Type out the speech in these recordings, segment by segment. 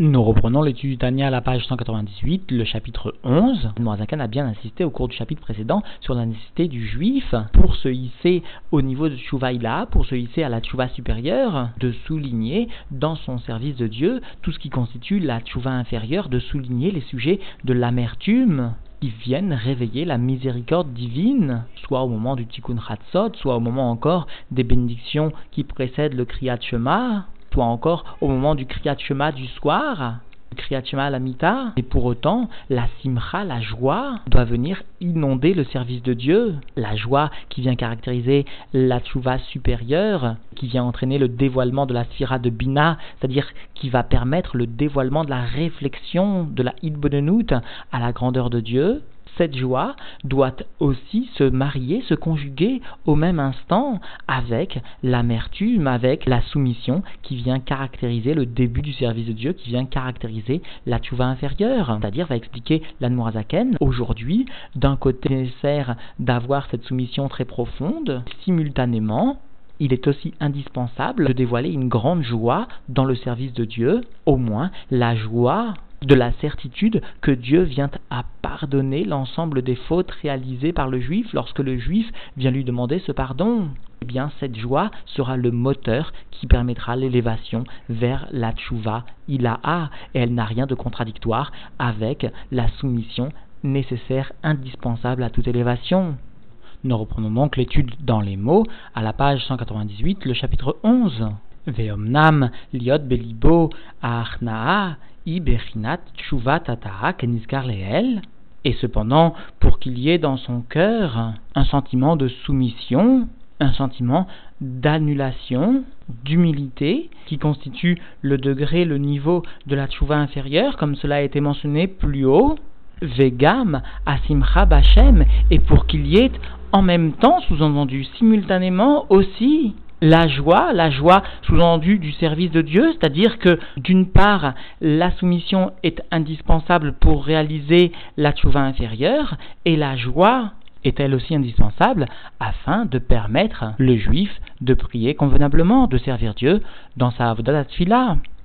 Nous reprenons l'étude du Tania à la page 198, le chapitre 11. Moazakan a bien insisté au cours du chapitre précédent sur la nécessité du juif pour se hisser au niveau de Tchouvaïla, pour se hisser à la Tchouva supérieure, de souligner dans son service de Dieu tout ce qui constitue la Tchouva inférieure, de souligner les sujets de l'amertume, qui viennent réveiller la miséricorde divine, soit au moment du Tikkun Hatzot, soit au moment encore des bénédictions qui précèdent le Kriyat Shema, soit encore au moment du Kriyat Shema du soir, Kriyat Shema la mita, et pour autant, la simcha, la joie, doit venir inonder le service de Dieu. La joie qui vient caractériser la tchouva supérieure, qui vient entraîner le dévoilement de la sphira de Bina, c'est-à-dire qui va permettre le dévoilement de la réflexion de la Hidbonenut à la grandeur de Dieu cette joie doit aussi se marier, se conjuguer au même instant avec l'amertume, avec la soumission qui vient caractériser le début du service de Dieu, qui vient caractériser la tchouva inférieure. C'est-à-dire, va expliquer l'Anmorazaken, aujourd'hui, d'un côté nécessaire d'avoir cette soumission très profonde, simultanément, il est aussi indispensable de dévoiler une grande joie dans le service de Dieu, au moins la joie de la certitude que Dieu vient à pardonner l'ensemble des fautes réalisées par le juif lorsque le juif vient lui demander ce pardon. Eh bien, cette joie sera le moteur qui permettra l'élévation vers la tchouva ilaha, et elle n'a rien de contradictoire avec la soumission nécessaire, indispensable à toute élévation. Nous reprenons donc l'étude dans les mots à la page 198, le chapitre 11. Veomnam liot belibo achnaa et cependant, pour qu'il y ait dans son cœur un sentiment de soumission, un sentiment d'annulation, d'humilité, qui constitue le degré, le niveau de la tchouva inférieure, comme cela a été mentionné plus haut, vegam asimcha bachem, et pour qu'il y ait en même temps, sous-entendu simultanément aussi, la joie, la joie sous-entendue du service de Dieu, c'est-à-dire que d'une part, la soumission est indispensable pour réaliser la tchouva inférieure, et la joie est elle aussi indispensable afin de permettre le juif de prier convenablement, de servir Dieu dans sa avodat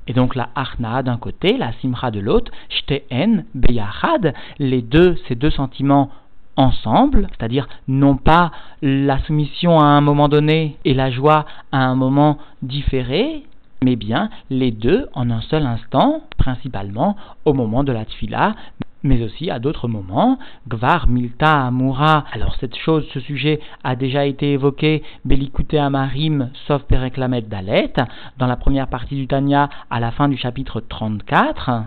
Et donc la arna d'un côté, la simra de l'autre, shteen beyachad, les deux, ces deux sentiments ensemble, c'est-à-dire non pas la soumission à un moment donné et la joie à un moment différé, mais bien les deux en un seul instant, principalement au moment de la tfila, mais aussi à d'autres moments. Gvar Milta Amura. Alors cette chose, ce sujet a déjà été évoqué, Belikute Amarim, sauf Pereklamet Dalet, dans la première partie du Tanya, à la fin du chapitre 34.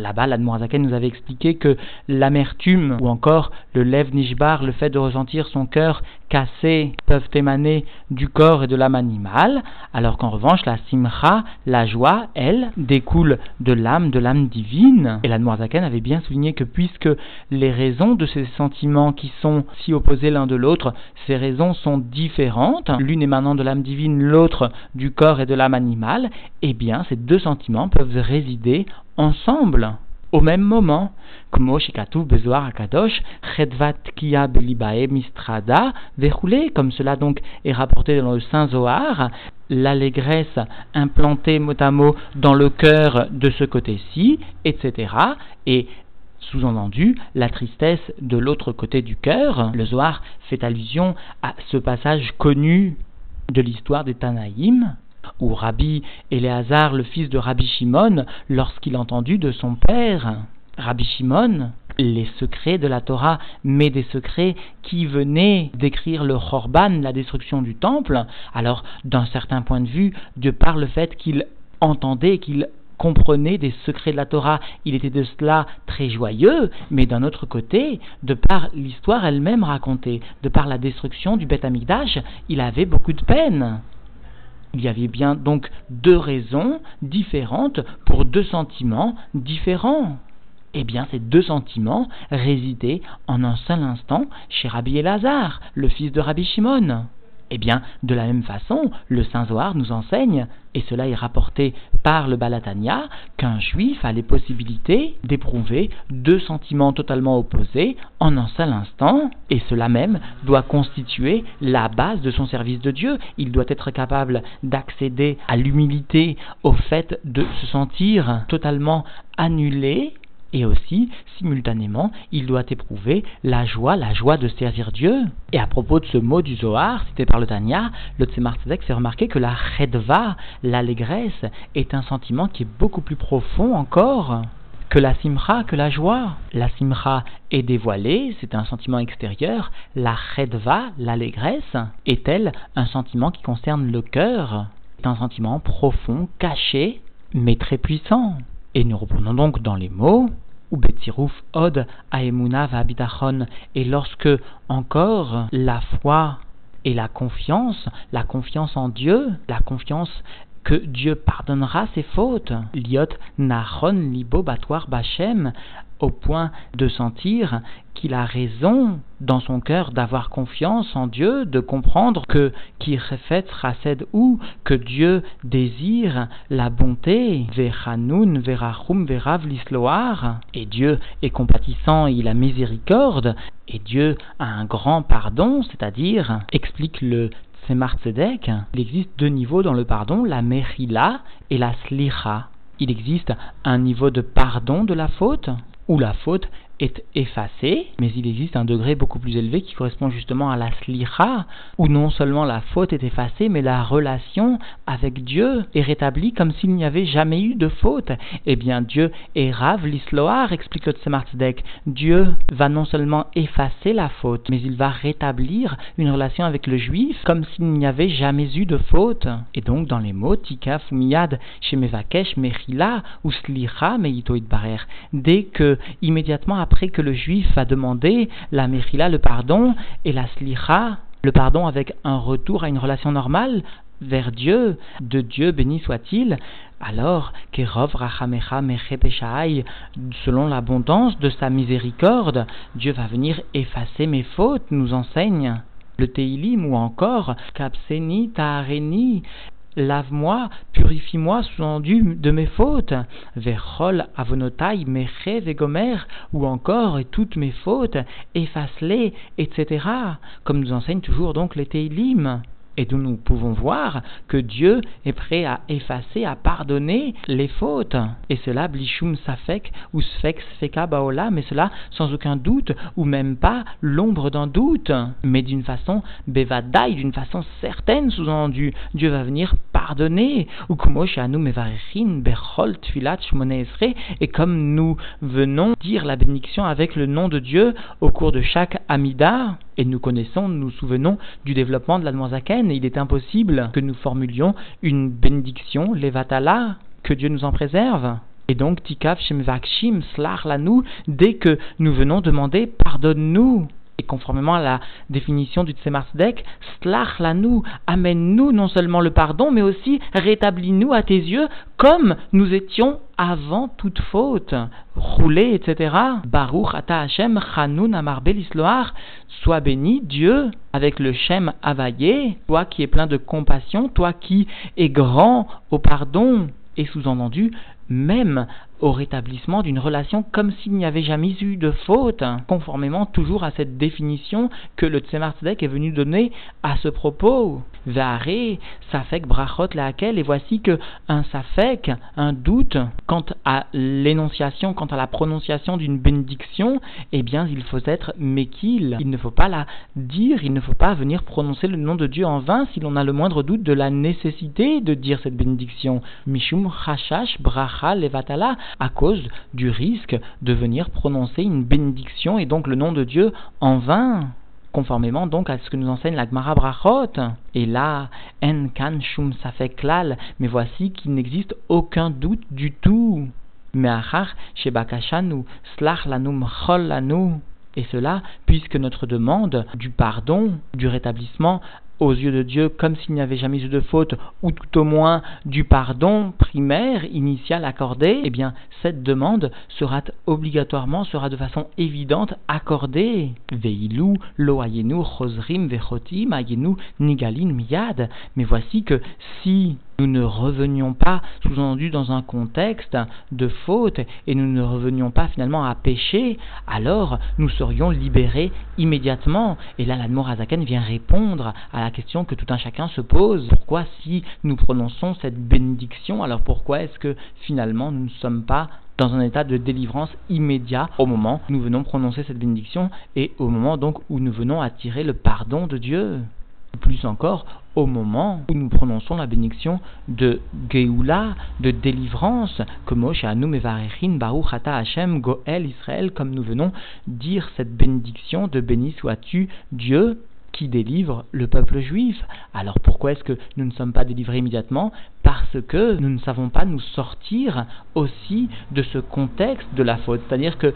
Là-bas, l'Admorazaken nous avait expliqué que l'amertume ou encore le lève nishbar, le fait de ressentir son cœur cassé, peuvent émaner du corps et de l'âme animale, alors qu'en revanche, la simcha, la joie, elle, découle de l'âme, de l'âme divine. Et l'Admorazaken avait bien souligné que puisque les raisons de ces sentiments qui sont si opposés l'un de l'autre, ces raisons sont différentes, l'une émanant de l'âme divine, l'autre du corps et de l'âme animale, eh bien, ces deux sentiments peuvent résider ensemble au même moment. Comme cela donc est rapporté dans le Saint Zohar, l'allégresse implantée mot à mot dans le cœur de ce côté-ci, etc. Et sous-entendu, la tristesse de l'autre côté du cœur. Le Zohar fait allusion à ce passage connu de l'histoire des Tanaïm, où Rabbi Éléazar, le fils de Rabbi Shimon, lorsqu'il entendu de son père, Rabbi Shimon, les secrets de la Torah, mais des secrets qui venaient décrire le Chorban, la destruction du temple, alors d'un certain point de vue, de par le fait qu'il entendait, qu'il comprenait des secrets de la Torah, il était de cela très joyeux, mais d'un autre côté, de par l'histoire elle-même racontée, de par la destruction du Beth Amikdash, il avait beaucoup de peine. Il y avait bien donc deux raisons différentes pour deux sentiments différents. Eh bien, ces deux sentiments résidaient en un seul instant chez Rabbi Elazar, le fils de Rabbi Shimon. Eh bien, de la même façon, le Saint Zohar nous enseigne, et cela est rapporté par le Balatania, qu'un juif a les possibilités d'éprouver deux sentiments totalement opposés en un seul instant, et cela même doit constituer la base de son service de Dieu. Il doit être capable d'accéder à l'humilité, au fait de se sentir totalement annulé et aussi, simultanément, il doit éprouver la joie, la joie de servir Dieu. Et à propos de ce mot du Zohar, cité par le Tanya, le Tzemar Tzedek fait remarquer que la chedva, l'allégresse, est un sentiment qui est beaucoup plus profond encore que la simcha, que la joie. La simcha est dévoilée, c'est un sentiment extérieur. La chedva, l'allégresse, est-elle un sentiment qui concerne le cœur? C'est un sentiment profond, caché, mais très puissant. Et nous reprenons donc dans les mots, ou Betziruf od aemuna va'bitachon, et lorsque encore la foi et la confiance, la confiance en Dieu, la confiance que Dieu pardonnera ses fautes. Liot Nahon Libo Batwar Bachem, au point de sentir qu'il a raison dans son cœur d'avoir confiance en Dieu, de comprendre que qui refait ou que Dieu désire la bonté, et Dieu est compatissant il a miséricorde, et Dieu a un grand pardon, c'est-à-dire, explique le Tzedek, il existe deux niveaux dans le pardon, la Mechila et la Slicha. Il existe un niveau de pardon de la faute, où la faute est effacé, mais il existe un degré beaucoup plus élevé qui correspond justement à la slicha, où non seulement la faute est effacée, mais la relation avec Dieu est rétablie comme s'il n'y avait jamais eu de faute. Eh bien, Dieu est Rav l'Isloar, explique le Dieu va non seulement effacer la faute, mais il va rétablir une relation avec le juif comme s'il n'y avait jamais eu de faute. Et donc, dans les mots, Tika, Fumiyad, Shemevakesh, Mechila, ou Slicha, Meito Barer, dès que, immédiatement après après que le juif a demandé la mechila, le pardon, et la slicha, le pardon avec un retour à une relation normale vers Dieu, de Dieu béni soit-il, alors, Kerov Rachamecha selon l'abondance de sa miséricorde, Dieu va venir effacer mes fautes, nous enseigne le Teilim ou encore Kapseni Lave-moi, purifie-moi, sous-endu de mes fautes. Verchol avonotai meche vegomer, ou encore, et toutes mes fautes, efface-les, etc. Comme nous enseigne toujours donc les Teilim et d'où nous pouvons voir que Dieu est prêt à effacer, à pardonner les fautes. Et cela, blishum safek ou sfek sfeka baola, mais cela sans aucun doute, ou même pas l'ombre d'un doute, mais d'une façon bevadai, d'une façon certaine, sous-entendu, Dieu va venir pardonner. Et comme nous venons dire la bénédiction avec le nom de Dieu au cours de chaque Amida, et nous connaissons, nous nous souvenons du développement de la il est impossible que nous formulions une bénédiction, levatala, que Dieu nous en préserve. Et donc, tikaf shemvakshim slar lanou, dès que nous venons demander pardonne-nous. Et conformément à la définition du Tzemar-Tzedek, Slach lanou, amène-nous non seulement le pardon, mais aussi rétablis-nous à tes yeux comme nous étions avant toute faute. Roulé, etc. Baruch ata Hashem chanun amarbel isloar. Sois béni, Dieu, avec le Shem availlé, toi qui es plein de compassion, toi qui es grand au pardon. Et sous-entendu, même au rétablissement d'une relation comme s'il n'y avait jamais eu de faute, conformément toujours à cette définition que le Tzemar Tzedek est venu donner à ce propos. Vare, safek brachot laquelle, et voici que un safek, un doute quant à l'énonciation, quant à la prononciation d'une bénédiction, eh bien il faut être mekil. Il ne faut pas la dire, il ne faut pas venir prononcer le nom de Dieu en vain si l'on a le moindre doute de la nécessité de dire cette bénédiction. Mishum chashash bracha levatala, à cause du risque de venir prononcer une bénédiction et donc le nom de Dieu en vain conformément donc à ce que nous enseigne la Gemara Brachot. Et là, en kan shum klal, mais voici qu'il n'existe aucun doute du tout. Mais achar shebakashanu slach lanum chol lanu. Et cela, puisque notre demande du pardon, du rétablissement aux yeux de Dieu comme s'il n'y avait jamais eu de faute, ou tout au moins du pardon primaire, initial accordé, eh bien, cette demande sera obligatoirement, sera de façon évidente accordée. Veilou, lo chosrim, vechotim, nigalin, miyad. Mais voici que si nous ne revenions pas, sous-entendu, dans un contexte de faute, et nous ne revenions pas finalement à pécher, alors nous serions libérés immédiatement. Et là, l'Admorazaken vient répondre à la question que tout un chacun se pose. Pourquoi si nous prononçons cette bénédiction, alors pourquoi est-ce que finalement nous ne sommes pas dans un état de délivrance immédiat au moment où nous venons prononcer cette bénédiction et au moment donc où nous venons attirer le pardon de Dieu? Plus encore au moment où nous prononçons la bénédiction de Geoula, de délivrance, Goel Israël, comme nous venons dire cette bénédiction de béni sois-tu Dieu qui délivre le peuple juif. Alors pourquoi est-ce que nous ne sommes pas délivrés immédiatement? Parce que nous ne savons pas nous sortir aussi de ce contexte de la faute. C'est-à-dire que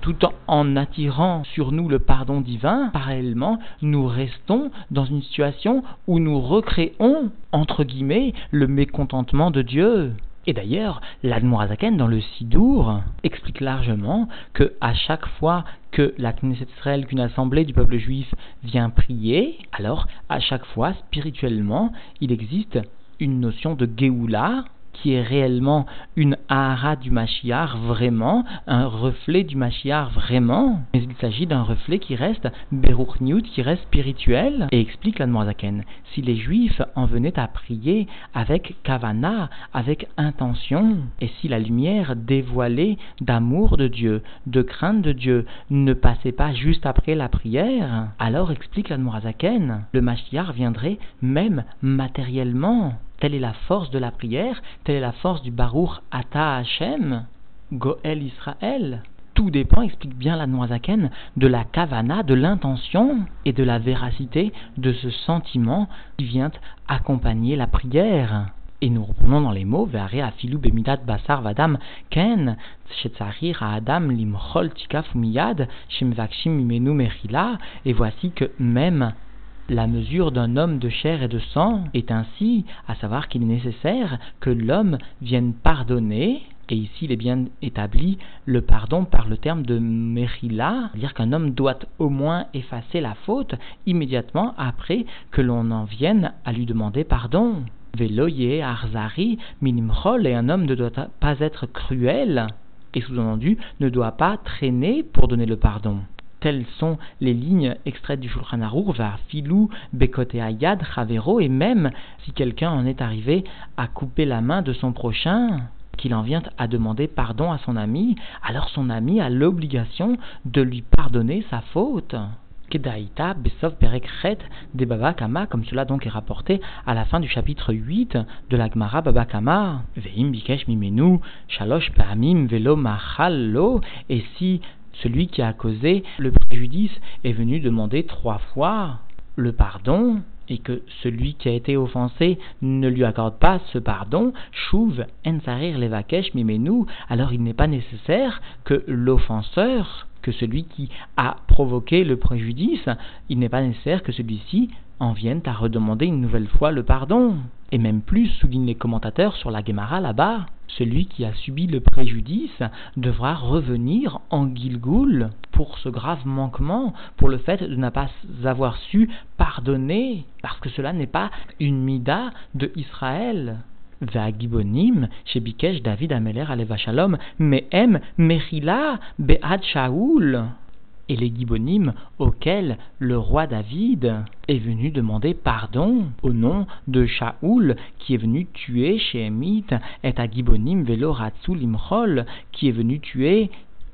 tout en attirant sur nous le pardon divin, parallèlement, nous restons dans une situation où nous recréons, entre guillemets, le mécontentement de Dieu. Et d'ailleurs, l'Admorazaken dans le Sidour explique largement que à chaque fois que la Knesset qu'une assemblée du peuple juif vient prier, alors à chaque fois, spirituellement, il existe une notion de Géoula, qui est réellement une Ahara du Mashiach vraiment, un reflet du Mashiach vraiment, mais il s'agit d'un reflet qui reste Beruch Newt, qui reste spirituel, et explique la Zaken. Si les Juifs en venaient à prier avec Kavana, avec intention, et si la lumière dévoilée d'amour de Dieu, de crainte de Dieu, ne passait pas juste après la prière, alors explique la Zaken, le Mashiach viendrait même matériellement. Telle est la force de la prière, telle est la force du Baruch Ata Hashem, Goel Israël. Tout dépend, explique bien la Noazaken, de la kavana, de l'intention et de la véracité de ce sentiment qui vient accompagner la prière. Et nous reprenons dans les mots, Ve'are afilu bemidat basar vadam ken, shetzarir adam limchol tikaf miyad, shemvakshim imenu merila, et voici que même la mesure d'un homme de chair et de sang est ainsi, à savoir qu'il est nécessaire que l'homme vienne pardonner, et ici il est bien établi le pardon par le terme de merila, c'est-à-dire qu'un homme doit au moins effacer la faute immédiatement après que l'on en vienne à lui demander pardon. Veloye arzari minimchol et un homme ne doit pas être cruel et sous-entendu ne doit pas traîner pour donner le pardon. Telles sont les lignes extraites du Shulchan Aruch Filou, Bekote Ayad, Chavero, et même si quelqu'un en est arrivé à couper la main de son prochain, qu'il en vient à demander pardon à son ami, alors son ami a l'obligation de lui pardonner sa faute. Kedaïta, Besov, Perekret, de Babakama, comme cela donc est rapporté à la fin du chapitre 8 de la Gemara Babakama. Veim Bikesh Mimenu, Shalosh Pamim, Velo Machallo, et si celui qui a causé le préjudice est venu demander trois fois le pardon et que celui qui a été offensé ne lui accorde pas ce pardon, chouve ensarir mimenu, alors il n'est pas nécessaire que l'offenseur, que celui qui a provoqué le préjudice, il n'est pas nécessaire que celui-ci en vienne à redemander une nouvelle fois le pardon. Et même plus, soulignent les commentateurs sur la Gemara là-bas, celui qui a subi le préjudice devra revenir en Gilgoul pour ce grave manquement, pour le fait de ne pas avoir su pardonner, parce que cela n'est pas une mida de Israël. Chez David Shalom, Mehem et les Gibonim auxquels le roi David est venu demander pardon au nom de Shaoul qui est venu tuer Shemit et à Gibonim velo Limchol qui est venu tuer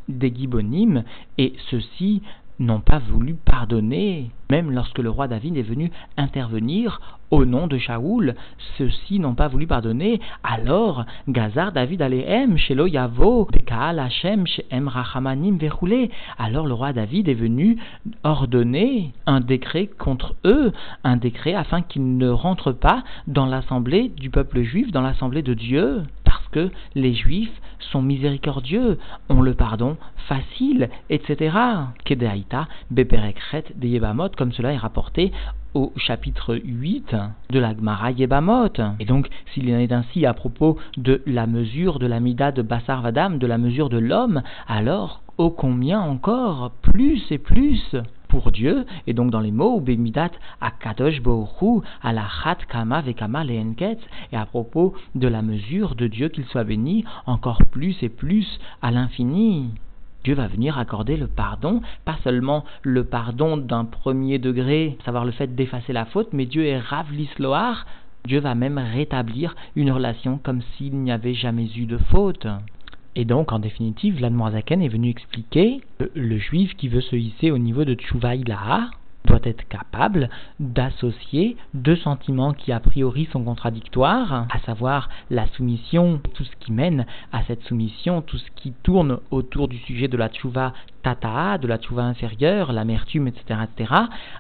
des Gibonim et ceux-ci n'ont pas voulu pardonner. Même lorsque le roi David est venu intervenir au nom de Shaoul, ceux-ci n'ont pas voulu pardonner. Alors, Gazar David Alehem, Shelo Yavo, Bekaal Hashem, Shem Rachamanim Verroulé. Alors le roi David est venu ordonner un décret contre eux, un décret afin qu'ils ne rentrent pas dans l'assemblée du peuple juif, dans l'assemblée de Dieu, parce que les juifs sont miséricordieux, ont le pardon facile, etc. Kedeaita, Beperekret, de Yebamot, comme cela est rapporté au chapitre 8 de la Gemara Yebamot. Et donc, s'il en est ainsi à propos de la mesure de la Mida de Bassar Vadam, de la mesure de l'homme, alors, ô combien encore, plus et plus pour Dieu, et donc dans les mots, Bemidat Akadosh Bohu, à la Chat Kama Vekama Leenket, et à propos de la mesure de Dieu qu'il soit béni, encore plus et plus à l'infini. Dieu va venir accorder le pardon, pas seulement le pardon d'un premier degré, savoir le fait d'effacer la faute, mais Dieu est Rav l'Isloar, Dieu va même rétablir une relation comme s'il n'y avait jamais eu de faute. Et donc, en définitive, l'Admorazaken est venu expliquer que le juif qui veut se hisser au niveau de Tchouvaïlaha, doit être capable d'associer deux sentiments qui a priori sont contradictoires, à savoir la soumission, tout ce qui mène à cette soumission, tout ce qui tourne autour du sujet de la tchouva tata, de la tchouva inférieure, l'amertume, etc., etc.,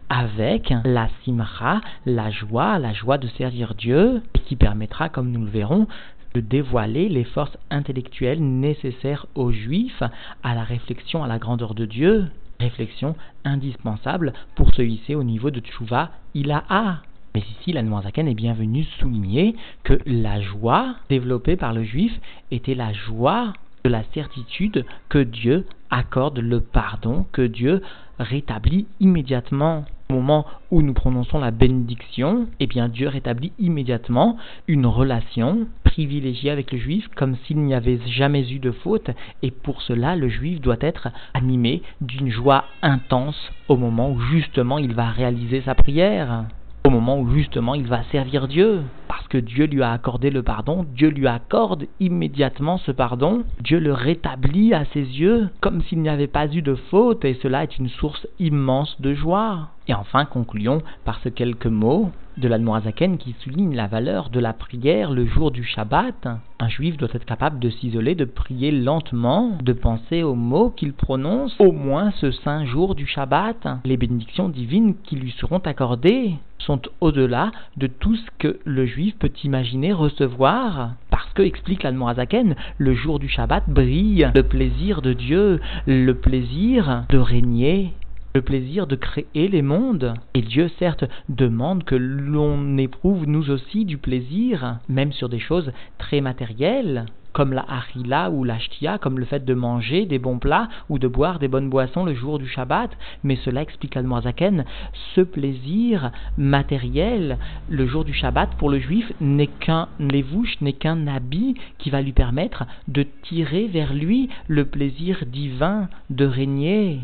avec la simra, la joie, la joie de servir Dieu, qui permettra, comme nous le verrons, de dévoiler les forces intellectuelles nécessaires aux Juifs à la réflexion à la grandeur de Dieu, réflexion indispensable pour se hisser au niveau de Tchouva Ilaha. Mais ici, la Noirzaken est bienvenue souligner que la joie développée par le juif était la joie de la certitude que Dieu accorde le pardon, que Dieu rétablit immédiatement. Au moment où nous prononçons la bénédiction, eh bien Dieu rétablit immédiatement une relation privilégiée avec le juif comme s'il n'y avait jamais eu de faute et pour cela le juif doit être animé d'une joie intense au moment où justement il va réaliser sa prière au moment où justement il va servir Dieu. Parce que Dieu lui a accordé le pardon, Dieu lui accorde immédiatement ce pardon, Dieu le rétablit à ses yeux comme s'il n'y avait pas eu de faute et cela est une source immense de joie. Et enfin, concluons par ce quelques mots de la Noazaken qui souligne la valeur de la prière le jour du Shabbat. Un juif doit être capable de s'isoler, de prier lentement, de penser aux mots qu'il prononce au moins ce saint jour du Shabbat. Les bénédictions divines qui lui seront accordées sont au-delà de tout ce que le juif peut imaginer recevoir. Parce que, explique la Noazaken, le jour du Shabbat brille le plaisir de Dieu, le plaisir de régner le plaisir de créer les mondes. Et Dieu, certes, demande que l'on éprouve nous aussi du plaisir, même sur des choses très matérielles, comme la harila ou la shtia, comme le fait de manger des bons plats ou de boire des bonnes boissons le jour du Shabbat. Mais cela explique Zaken, ce plaisir matériel le jour du Shabbat pour le juif n'est qu'un lévouche, n'est qu'un habit qui va lui permettre de tirer vers lui le plaisir divin de régner.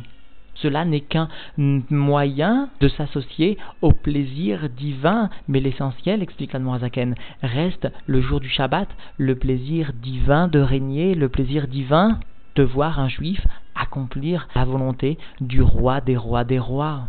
Cela n'est qu'un moyen de s'associer au plaisir divin, mais l'essentiel, explique Zaken, reste le jour du Shabbat, le plaisir divin de régner, le plaisir divin de voir un juif accomplir la volonté du roi des rois des rois.